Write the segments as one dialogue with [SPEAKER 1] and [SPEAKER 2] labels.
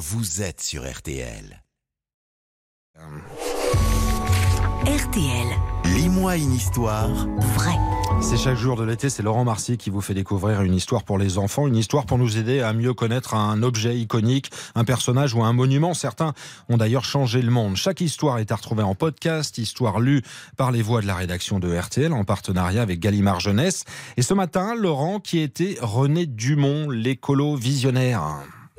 [SPEAKER 1] vous êtes sur RTL.
[SPEAKER 2] RTL,
[SPEAKER 1] Lis-moi une histoire.
[SPEAKER 2] vrai.
[SPEAKER 3] C'est chaque jour de l'été, c'est Laurent Marcy qui vous fait découvrir une histoire pour les enfants, une histoire pour nous aider à mieux connaître un objet iconique, un personnage ou un monument. Certains ont d'ailleurs changé le monde. Chaque histoire est à retrouver en podcast, histoire lue par les voix de la rédaction de RTL en partenariat avec Gallimard Jeunesse. Et ce matin, Laurent qui était René Dumont, l'écolo visionnaire.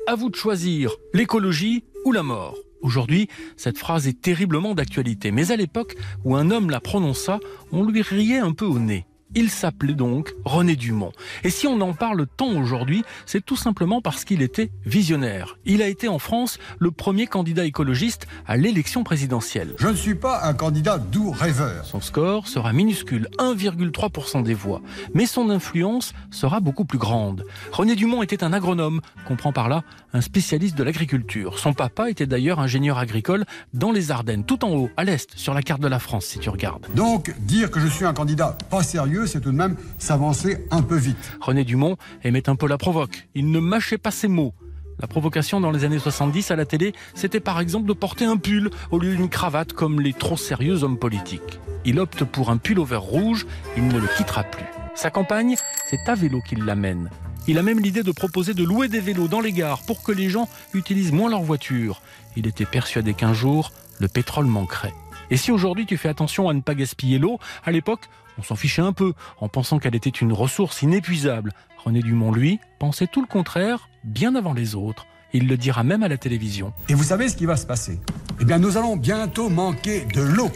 [SPEAKER 4] À vous de choisir l'écologie ou la mort. Aujourd'hui, cette phrase est terriblement d'actualité, mais à l'époque où un homme la prononça, on lui riait un peu au nez. Il s'appelait donc René Dumont. Et si on en parle tant aujourd'hui, c'est tout simplement parce qu'il était visionnaire. Il a été en France le premier candidat écologiste à l'élection présidentielle.
[SPEAKER 5] Je ne suis pas un candidat doux rêveur.
[SPEAKER 4] Son score sera minuscule, 1,3% des voix, mais son influence sera beaucoup plus grande. René Dumont était un agronome, comprend par là un spécialiste de l'agriculture. Son papa était d'ailleurs ingénieur agricole dans les Ardennes, tout en haut, à l'est, sur la carte de la France si tu regardes.
[SPEAKER 5] Donc, dire que je suis un candidat pas sérieux, c'est tout de même s'avancer un peu vite.
[SPEAKER 4] René Dumont aimait un peu la provoque. Il ne mâchait pas ses mots. La provocation dans les années 70 à la télé, c'était par exemple de porter un pull au lieu d'une cravate comme les trop sérieux hommes politiques. Il opte pour un pull au vert rouge, il ne le quittera plus. Sa campagne, c'est à vélo qu'il l'amène. Il a même l'idée de proposer de louer des vélos dans les gares pour que les gens utilisent moins leur voiture. Il était persuadé qu'un jour, le pétrole manquerait. Et si aujourd'hui tu fais attention à ne pas gaspiller l'eau, à l'époque, on s'en fichait un peu en pensant qu'elle était une ressource inépuisable. René Dumont, lui, pensait tout le contraire, bien avant les autres. Il le dira même à la télévision.
[SPEAKER 5] Et vous savez ce qui va se passer? Eh bien, nous allons bientôt manquer de l'eau.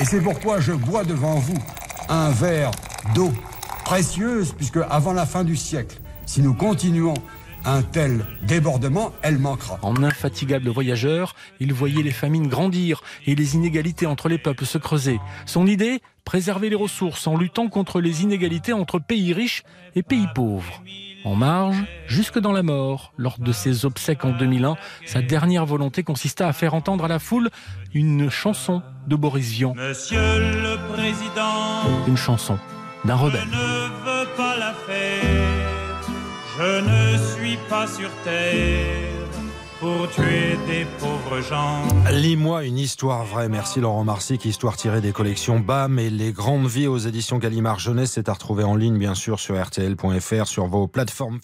[SPEAKER 5] Et c'est pourquoi je bois devant vous un verre d'eau précieuse, puisque avant la fin du siècle, si nous continuons un tel débordement, elle manquera.
[SPEAKER 4] En infatigable voyageur, il voyait les famines grandir et les inégalités entre les peuples se creuser. Son idée Préserver les ressources en luttant contre les inégalités entre pays riches et pays pauvres. En marge, jusque dans la mort, lors de ses obsèques en 2001, sa dernière volonté consista à faire entendre à la foule une chanson de Boris Vian,
[SPEAKER 6] Monsieur le Président,
[SPEAKER 4] une chanson d'un
[SPEAKER 6] je
[SPEAKER 4] rebelle.
[SPEAKER 6] ne veux pas la faire. Je ne suis pas sur terre pour tuer des pauvres gens.
[SPEAKER 3] Lis-moi une histoire vraie. Merci Laurent Marcy, histoire tirée des collections BAM et Les Grandes Vies aux éditions Gallimard Jeunesse. C'est à retrouver en ligne, bien sûr, sur RTL.fr, sur vos plateformes.